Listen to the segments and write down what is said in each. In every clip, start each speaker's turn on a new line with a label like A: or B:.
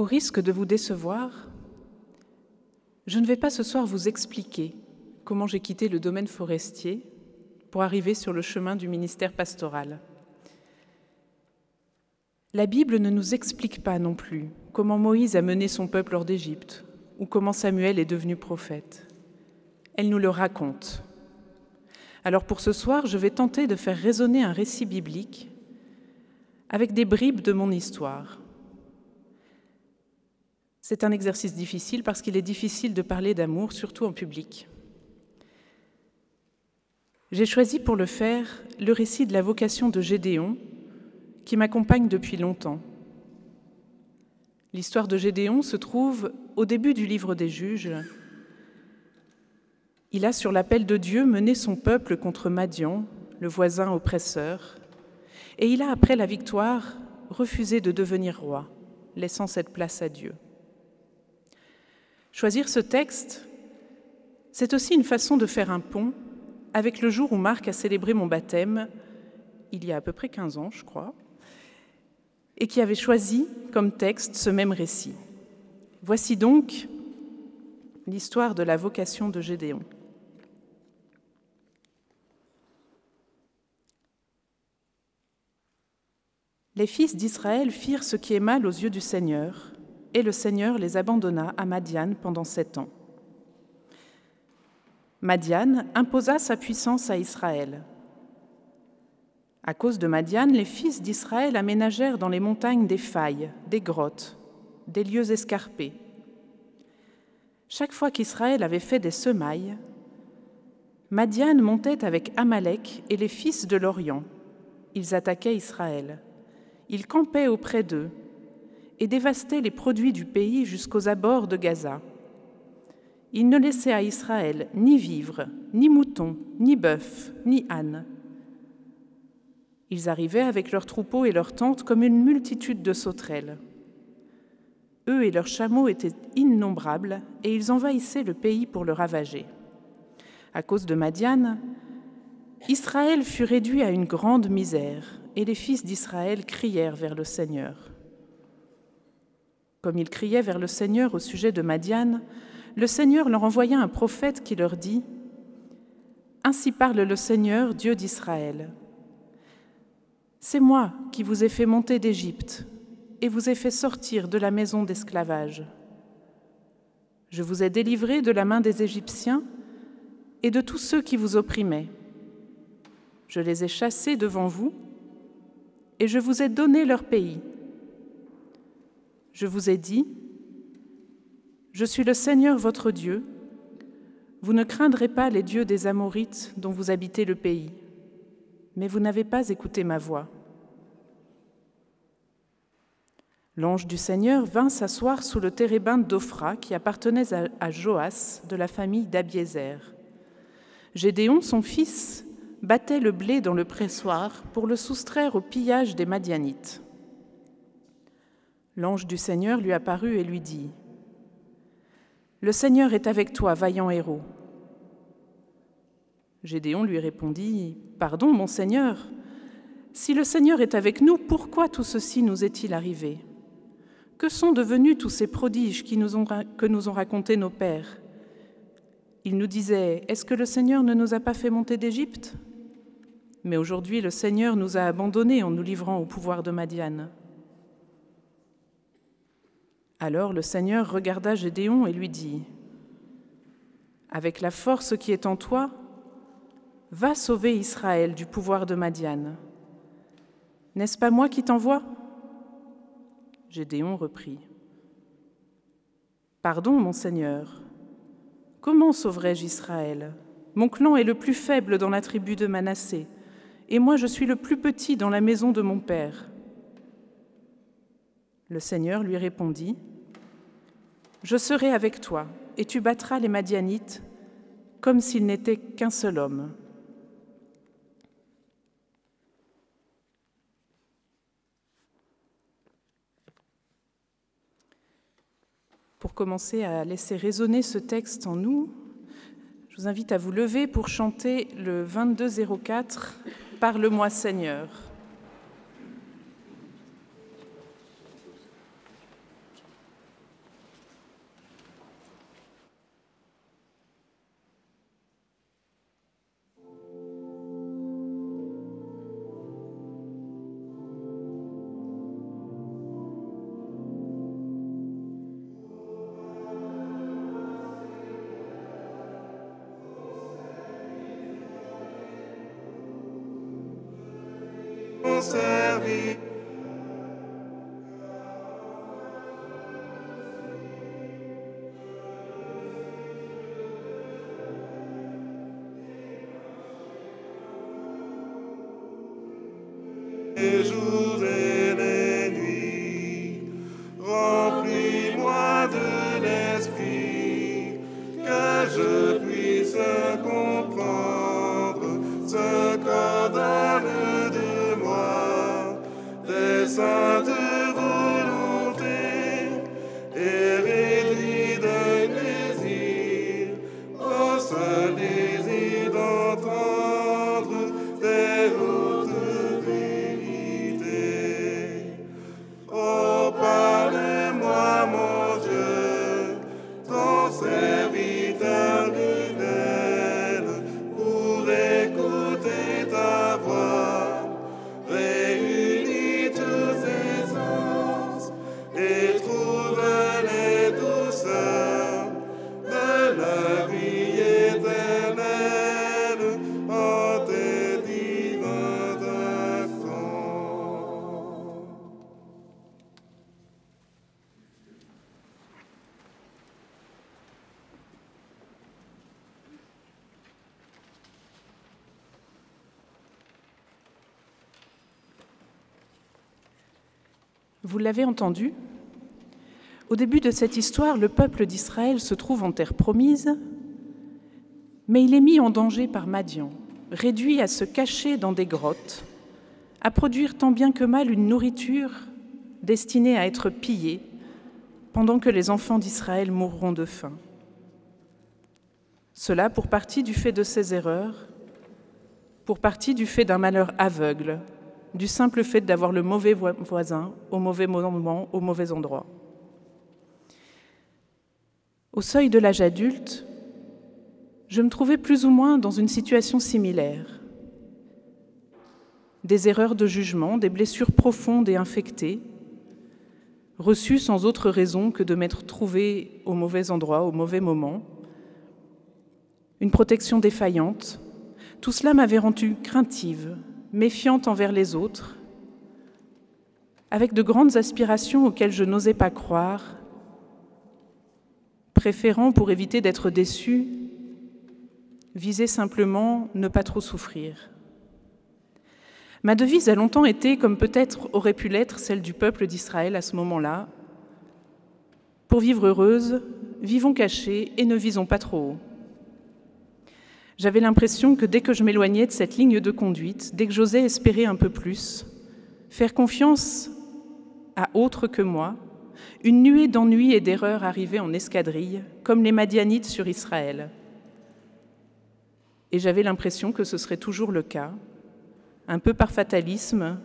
A: Au risque de vous décevoir, je ne vais pas ce soir vous expliquer comment j'ai quitté le domaine forestier pour arriver sur le chemin du ministère pastoral. La Bible ne nous explique pas non plus comment Moïse a mené son peuple hors d'Égypte ou comment Samuel est devenu prophète. Elle nous le raconte. Alors pour ce soir, je vais tenter de faire résonner un récit biblique avec des bribes de mon histoire. C'est un exercice difficile parce qu'il est difficile de parler d'amour, surtout en public. J'ai choisi pour le faire le récit de la vocation de Gédéon, qui m'accompagne depuis longtemps. L'histoire de Gédéon se trouve au début du livre des juges. Il a, sur l'appel de Dieu, mené son peuple contre Madian, le voisin oppresseur, et il a, après la victoire, refusé de devenir roi, laissant cette place à Dieu. Choisir ce texte, c'est aussi une façon de faire un pont avec le jour où Marc a célébré mon baptême, il y a à peu près 15 ans, je crois, et qui avait choisi comme texte ce même récit. Voici donc l'histoire de la vocation de Gédéon. Les fils d'Israël firent ce qui est mal aux yeux du Seigneur, et le Seigneur les abandonna à Madian pendant sept ans. Madian imposa sa puissance à Israël. À cause de Madian, les fils d'Israël aménagèrent dans les montagnes des failles, des grottes, des lieux escarpés. Chaque fois qu'Israël avait fait des semailles, Madian montait avec Amalek et les fils de l'Orient. Ils attaquaient Israël. Ils campaient auprès d'eux et dévastaient les produits du pays jusqu'aux abords de Gaza. Ils ne laissaient à Israël ni vivres, ni moutons, ni bœufs, ni ânes. Ils arrivaient avec leurs troupeaux et leurs tentes comme une multitude de sauterelles. Eux et leurs chameaux étaient innombrables et ils envahissaient le pays pour le ravager. À cause de Madiane, Israël fut réduit à une grande misère et les fils d'Israël crièrent vers le Seigneur. Comme ils criaient vers le Seigneur au sujet de Madiane, le Seigneur leur envoya un prophète qui leur dit Ainsi parle le Seigneur, Dieu d'Israël. C'est moi qui vous ai fait monter d'Égypte et vous ai fait sortir de la maison d'esclavage. Je vous ai délivré de la main des Égyptiens et de tous ceux qui vous opprimaient. Je les ai chassés devant vous et je vous ai donné leur pays. Je vous ai dit, je suis le Seigneur votre Dieu. Vous ne craindrez pas les dieux des Amorites dont vous habitez le pays, mais vous n'avez pas écouté ma voix. L'ange du Seigneur vint s'asseoir sous le térébinthe d'Ophra qui appartenait à Joas de la famille d'Abiézer. Gédéon, son fils, battait le blé dans le pressoir pour le soustraire au pillage des Madianites. L'ange du Seigneur lui apparut et lui dit le Seigneur est avec toi, vaillant héros. Gédéon lui répondit, Pardon, mon Seigneur, si le Seigneur est avec nous, pourquoi tout ceci nous est-il arrivé? Que sont devenus tous ces prodiges que nous ont racontés nos pères? Ils nous disaient, Est-ce que le Seigneur ne nous a pas fait monter d'Égypte? Mais aujourd'hui, le Seigneur nous a abandonnés en nous livrant au pouvoir de Madiane. Alors le Seigneur regarda Gédéon et lui dit, Avec la force qui est en toi, va sauver Israël du pouvoir de Madiane. N'est-ce pas moi qui t'envoie? Gédéon reprit, Pardon, mon Seigneur, comment sauverai-je Israël? Mon clan est le plus faible dans la tribu de Manassé, et moi je suis le plus petit dans la maison de mon père. Le Seigneur lui répondit, je serai avec toi, et tu battras les Madianites comme s'il n'était qu'un seul homme. Pour commencer à laisser résonner ce texte en nous, je vous invite à vous lever pour chanter le 2204 Parle-moi Seigneur. Vous l'avez entendu, au début de cette histoire, le peuple d'Israël se trouve en terre promise, mais il est mis en danger par Madian, réduit à se cacher dans des grottes, à produire tant bien que mal une nourriture destinée à être pillée, pendant que les enfants d'Israël mourront de faim. Cela pour partie du fait de ses erreurs, pour partie du fait d'un malheur aveugle du simple fait d'avoir le mauvais voisin au mauvais moment, au mauvais endroit. Au seuil de l'âge adulte, je me trouvais plus ou moins dans une situation similaire. Des erreurs de jugement, des blessures profondes et infectées, reçues sans autre raison que de m'être trouvée au mauvais endroit, au mauvais moment, une protection défaillante, tout cela m'avait rendue craintive, méfiante envers les autres, avec de grandes aspirations auxquelles je n'osais pas croire, préférant, pour éviter d'être déçue, viser simplement ne pas trop souffrir. Ma devise a longtemps été, comme peut-être aurait pu l'être celle du peuple d'Israël à ce moment-là, pour vivre heureuse, vivons cachés et ne visons pas trop haut. J'avais l'impression que dès que je m'éloignais de cette ligne de conduite, dès que j'osais espérer un peu plus, faire confiance à autre que moi, une nuée d'ennuis et d'erreurs arrivait en escadrille, comme les Madianites sur Israël. Et j'avais l'impression que ce serait toujours le cas, un peu par fatalisme,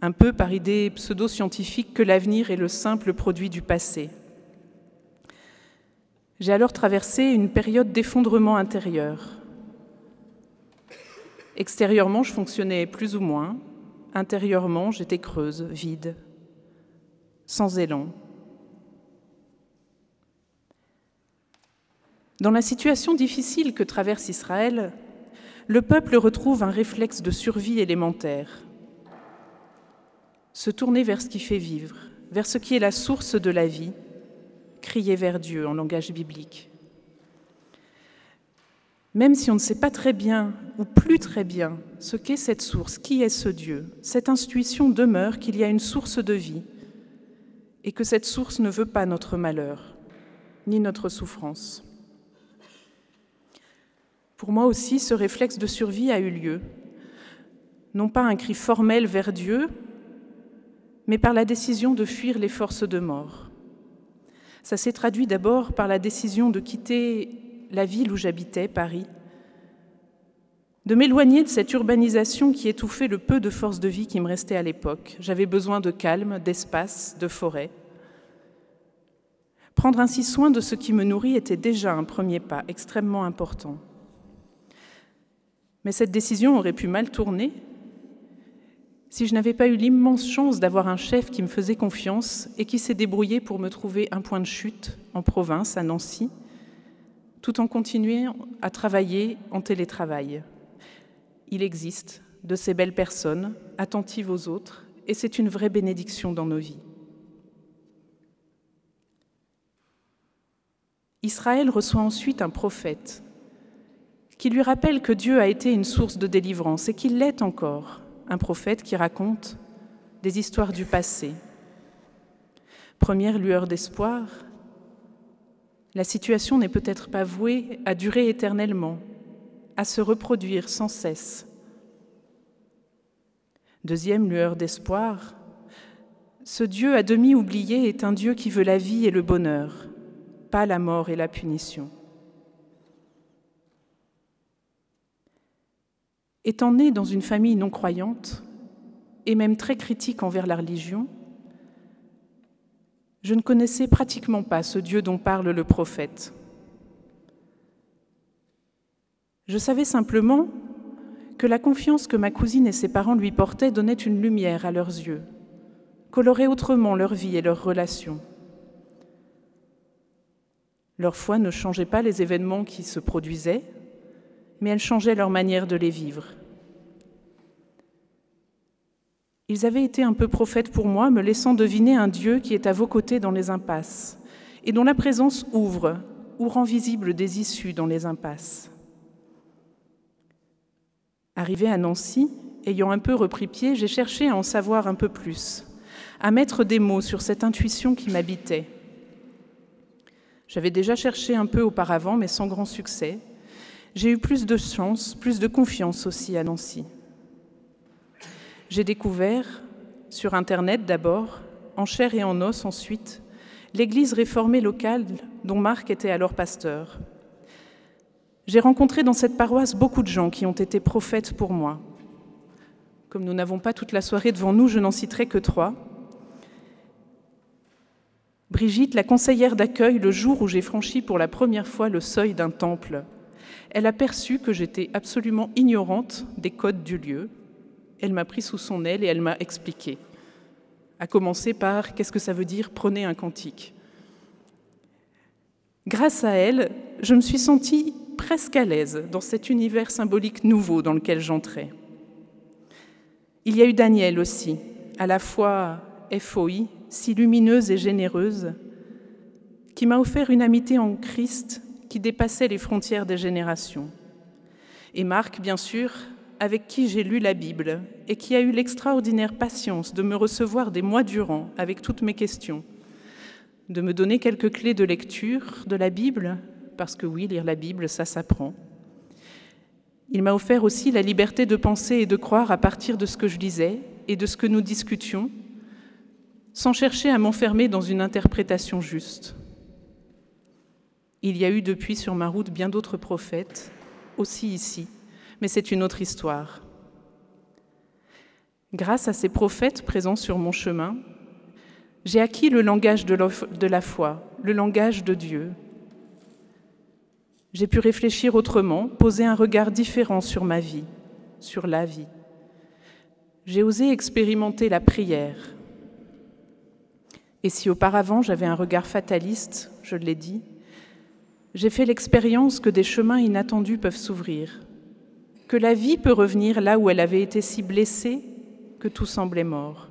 A: un peu par idée pseudo-scientifique que l'avenir est le simple produit du passé. J'ai alors traversé une période d'effondrement intérieur. Extérieurement, je fonctionnais plus ou moins. Intérieurement, j'étais creuse, vide, sans élan. Dans la situation difficile que traverse Israël, le peuple retrouve un réflexe de survie élémentaire. Se tourner vers ce qui fait vivre, vers ce qui est la source de la vie, crier vers Dieu en langage biblique. Même si on ne sait pas très bien, ou plus très bien, ce qu'est cette source, qui est ce Dieu, cette intuition demeure qu'il y a une source de vie et que cette source ne veut pas notre malheur, ni notre souffrance. Pour moi aussi, ce réflexe de survie a eu lieu, non pas un cri formel vers Dieu, mais par la décision de fuir les forces de mort. Ça s'est traduit d'abord par la décision de quitter la ville où j'habitais, Paris, de m'éloigner de cette urbanisation qui étouffait le peu de force de vie qui me restait à l'époque. J'avais besoin de calme, d'espace, de forêt. Prendre ainsi soin de ce qui me nourrit était déjà un premier pas extrêmement important. Mais cette décision aurait pu mal tourner si je n'avais pas eu l'immense chance d'avoir un chef qui me faisait confiance et qui s'est débrouillé pour me trouver un point de chute en province, à Nancy, tout en continuant à travailler en télétravail. Il existe, de ces belles personnes, attentives aux autres, et c'est une vraie bénédiction dans nos vies. Israël reçoit ensuite un prophète qui lui rappelle que Dieu a été une source de délivrance et qu'il l'est encore, un prophète qui raconte des histoires du passé. Première lueur d'espoir, la situation n'est peut-être pas vouée à durer éternellement, à se reproduire sans cesse. Deuxième lueur d'espoir, ce Dieu à demi oublié est un Dieu qui veut la vie et le bonheur, pas la mort et la punition. Étant né dans une famille non croyante, et même très critique envers la religion, je ne connaissais pratiquement pas ce Dieu dont parle le prophète. Je savais simplement que la confiance que ma cousine et ses parents lui portaient donnait une lumière à leurs yeux, colorait autrement leur vie et leurs relations. Leur foi ne changeait pas les événements qui se produisaient, mais elle changeait leur manière de les vivre. Ils avaient été un peu prophètes pour moi, me laissant deviner un Dieu qui est à vos côtés dans les impasses, et dont la présence ouvre ou rend visible des issues dans les impasses. Arrivé à Nancy, ayant un peu repris pied, j'ai cherché à en savoir un peu plus, à mettre des mots sur cette intuition qui m'habitait. J'avais déjà cherché un peu auparavant, mais sans grand succès. J'ai eu plus de chance, plus de confiance aussi à Nancy. J'ai découvert, sur Internet d'abord, en chair et en os ensuite, l'église réformée locale dont Marc était alors pasteur. J'ai rencontré dans cette paroisse beaucoup de gens qui ont été prophètes pour moi. Comme nous n'avons pas toute la soirée devant nous, je n'en citerai que trois. Brigitte, la conseillère d'accueil, le jour où j'ai franchi pour la première fois le seuil d'un temple, elle a perçu que j'étais absolument ignorante des codes du lieu. Elle m'a pris sous son aile et elle m'a expliqué. À commencer par qu'est-ce que ça veut dire prenez un cantique? Grâce à elle, je me suis sentie presque à l'aise dans cet univers symbolique nouveau dans lequel j'entrais. Il y a eu Daniel aussi, à la fois FOI, si lumineuse et généreuse, qui m'a offert une amitié en Christ qui dépassait les frontières des générations. Et Marc, bien sûr, avec qui j'ai lu la Bible et qui a eu l'extraordinaire patience de me recevoir des mois durant avec toutes mes questions, de me donner quelques clés de lecture de la Bible parce que oui, lire la Bible, ça s'apprend. Il m'a offert aussi la liberté de penser et de croire à partir de ce que je lisais et de ce que nous discutions, sans chercher à m'enfermer dans une interprétation juste. Il y a eu depuis sur ma route bien d'autres prophètes, aussi ici, mais c'est une autre histoire. Grâce à ces prophètes présents sur mon chemin, j'ai acquis le langage de la foi, le langage de Dieu, j'ai pu réfléchir autrement, poser un regard différent sur ma vie, sur la vie. J'ai osé expérimenter la prière. Et si auparavant j'avais un regard fataliste, je l'ai dit, j'ai fait l'expérience que des chemins inattendus peuvent s'ouvrir, que la vie peut revenir là où elle avait été si blessée que tout semblait mort.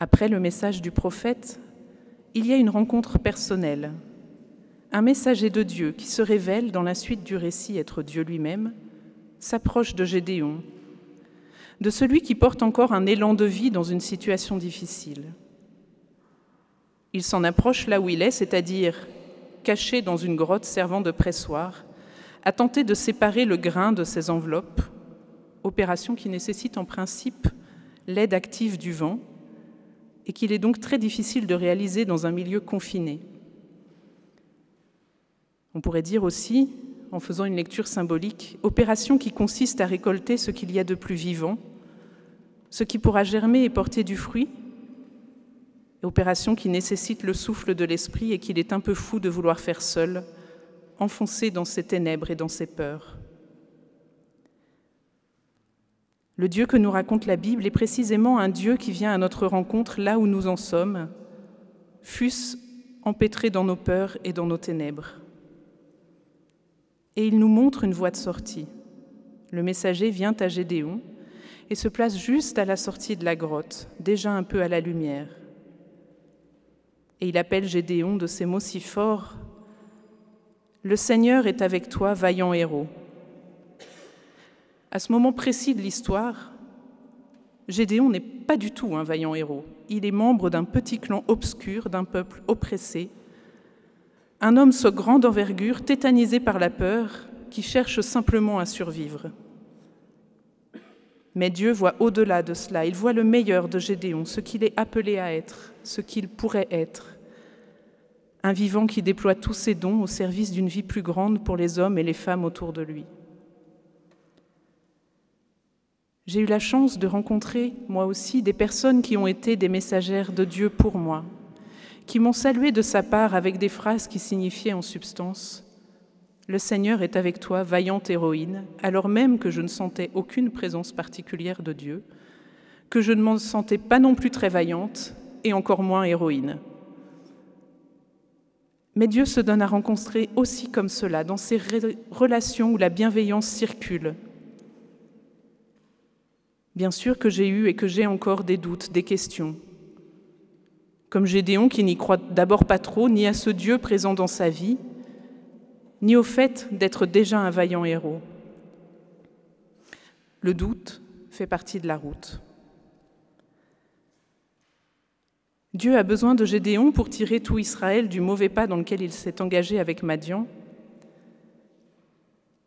A: Après le message du prophète, il y a une rencontre personnelle, un messager de Dieu qui se révèle dans la suite du récit être Dieu lui-même, s'approche de Gédéon, de celui qui porte encore un élan de vie dans une situation difficile. Il s'en approche là où il est, c'est-à-dire caché dans une grotte servant de pressoir, à tenter de séparer le grain de ses enveloppes, opération qui nécessite en principe l'aide active du vent, et qu'il est donc très difficile de réaliser dans un milieu confiné. On pourrait dire aussi, en faisant une lecture symbolique, opération qui consiste à récolter ce qu'il y a de plus vivant, ce qui pourra germer et porter du fruit, opération qui nécessite le souffle de l'esprit et qu'il est un peu fou de vouloir faire seul, enfoncé dans ses ténèbres et dans ses peurs. Le Dieu que nous raconte la Bible est précisément un Dieu qui vient à notre rencontre là où nous en sommes, fût-ce empêtré dans nos peurs et dans nos ténèbres. Et il nous montre une voie de sortie. Le messager vient à Gédéon et se place juste à la sortie de la grotte, déjà un peu à la lumière. Et il appelle Gédéon de ces mots si forts Le Seigneur est avec toi, vaillant héros. À ce moment précis de l'histoire, Gédéon n'est pas du tout un vaillant héros. Il est membre d'un petit clan obscur, d'un peuple oppressé, un homme so grande envergure, tétanisé par la peur, qui cherche simplement à survivre. Mais Dieu voit au-delà de cela, il voit le meilleur de Gédéon, ce qu'il est appelé à être, ce qu'il pourrait être. Un vivant qui déploie tous ses dons au service d'une vie plus grande pour les hommes et les femmes autour de lui. J'ai eu la chance de rencontrer, moi aussi, des personnes qui ont été des messagères de Dieu pour moi, qui m'ont salué de sa part avec des phrases qui signifiaient en substance Le Seigneur est avec toi, vaillante héroïne, alors même que je ne sentais aucune présence particulière de Dieu, que je ne m'en sentais pas non plus très vaillante, et encore moins héroïne. Mais Dieu se donne à rencontrer aussi comme cela, dans ces relations où la bienveillance circule, Bien sûr que j'ai eu et que j'ai encore des doutes, des questions. Comme Gédéon qui n'y croit d'abord pas trop, ni à ce Dieu présent dans sa vie, ni au fait d'être déjà un vaillant héros. Le doute fait partie de la route. Dieu a besoin de Gédéon pour tirer tout Israël du mauvais pas dans lequel il s'est engagé avec Madian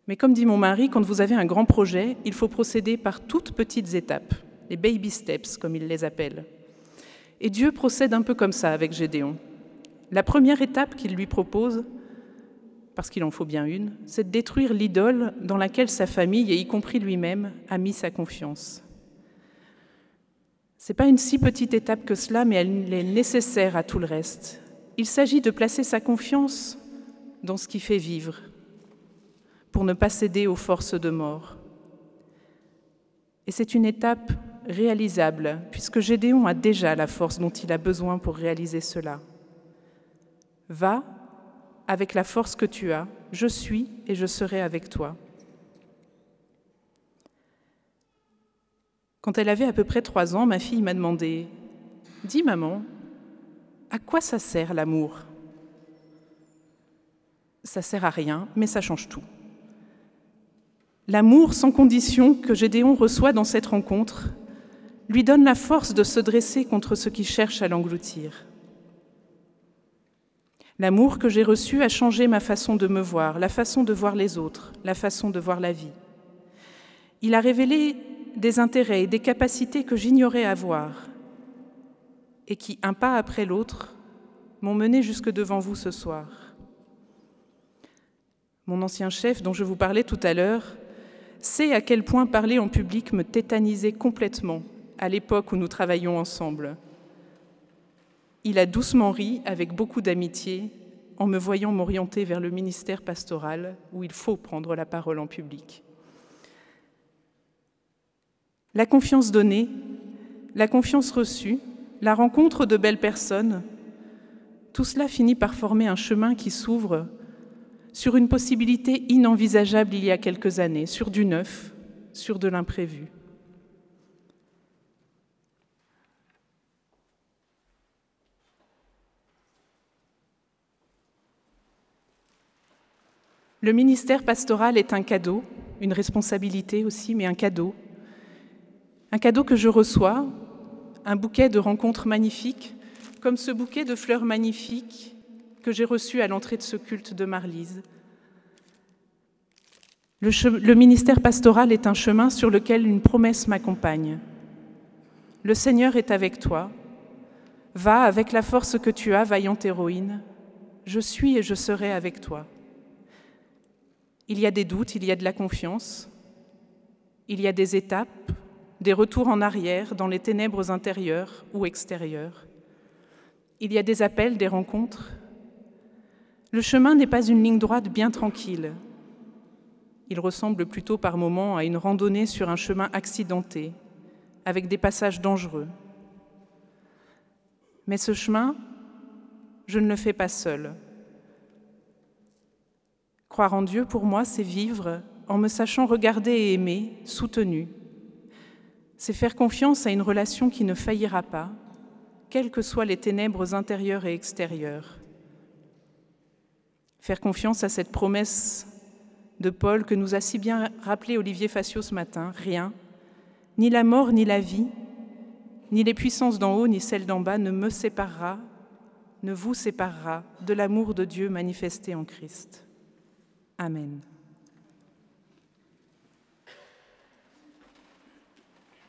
A: mais comme dit mon mari, quand vous avez un grand projet, il faut procéder par toutes petites étapes, les baby steps comme il les appelle. Et Dieu procède un peu comme ça avec Gédéon. La première étape qu'il lui propose, parce qu'il en faut bien une, c'est de détruire l'idole dans laquelle sa famille, et y compris lui-même, a mis sa confiance. Ce n'est pas une si petite étape que cela, mais elle est nécessaire à tout le reste. Il s'agit de placer sa confiance dans ce qui fait vivre, pour ne pas céder aux forces de mort. Et c'est une étape réalisable, puisque Gédéon a déjà la force dont il a besoin pour réaliser cela. Va avec la force que tu as, je suis et je serai avec toi. Quand elle avait à peu près trois ans, ma fille m'a demandé Dis, maman, à quoi ça sert l'amour? Ça sert à rien, mais ça change tout. L'amour sans condition que Gédéon reçoit dans cette rencontre lui donne la force de se dresser contre ceux qui cherchent à l'engloutir. L'amour que j'ai reçu a changé ma façon de me voir, la façon de voir les autres, la façon de voir la vie. Il a révélé des intérêts et des capacités que j'ignorais avoir et qui, un pas après l'autre, m'ont mené jusque devant vous ce soir. Mon ancien chef, dont je vous parlais tout à l'heure, sait à quel point parler en public me tétanisait complètement à l'époque où nous travaillions ensemble. Il a doucement ri avec beaucoup d'amitié en me voyant m'orienter vers le ministère pastoral où il faut prendre la parole en public. La confiance donnée, la confiance reçue, la rencontre de belles personnes, tout cela finit par former un chemin qui s'ouvre sur une possibilité inenvisageable il y a quelques années, sur du neuf, sur de l'imprévu. Le ministère pastoral est un cadeau, une responsabilité aussi, mais un cadeau. Un cadeau que je reçois, un bouquet de rencontres magnifiques, comme ce bouquet de fleurs magnifiques que j'ai reçu à l'entrée de ce culte de Marlise. Le, ministère pastoral est un chemin sur lequel une promesse m'accompagne. Le Seigneur est avec toi. Va avec la force que tu as, vaillante héroïne. Je suis et je serai avec toi. Il y a des doutes, il y a de la confiance, il y a des étapes, des retours en arrière dans les ténèbres intérieures ou extérieures. Il y a des appels, des rencontres, le chemin n'est pas une ligne droite bien tranquille. Il ressemble plutôt par moments à une randonnée sur un chemin accidenté, avec des passages dangereux. Mais ce chemin, je ne le fais pas seul. Croire en Dieu, pour moi, c'est vivre en me sachant regarder et aimer, soutenu. C'est faire confiance à une relation qui ne faillira pas, quelles que soient les ténèbres intérieures et extérieures. Faire confiance à cette promesse de Paul que nous a si bien rappelé Olivier Facio ce matin, rien, ni la mort ni la vie, ni les puissances d'en haut ni celles d'en bas ne me séparera, ne vous séparera de l'amour de Dieu manifesté en Christ. Amen.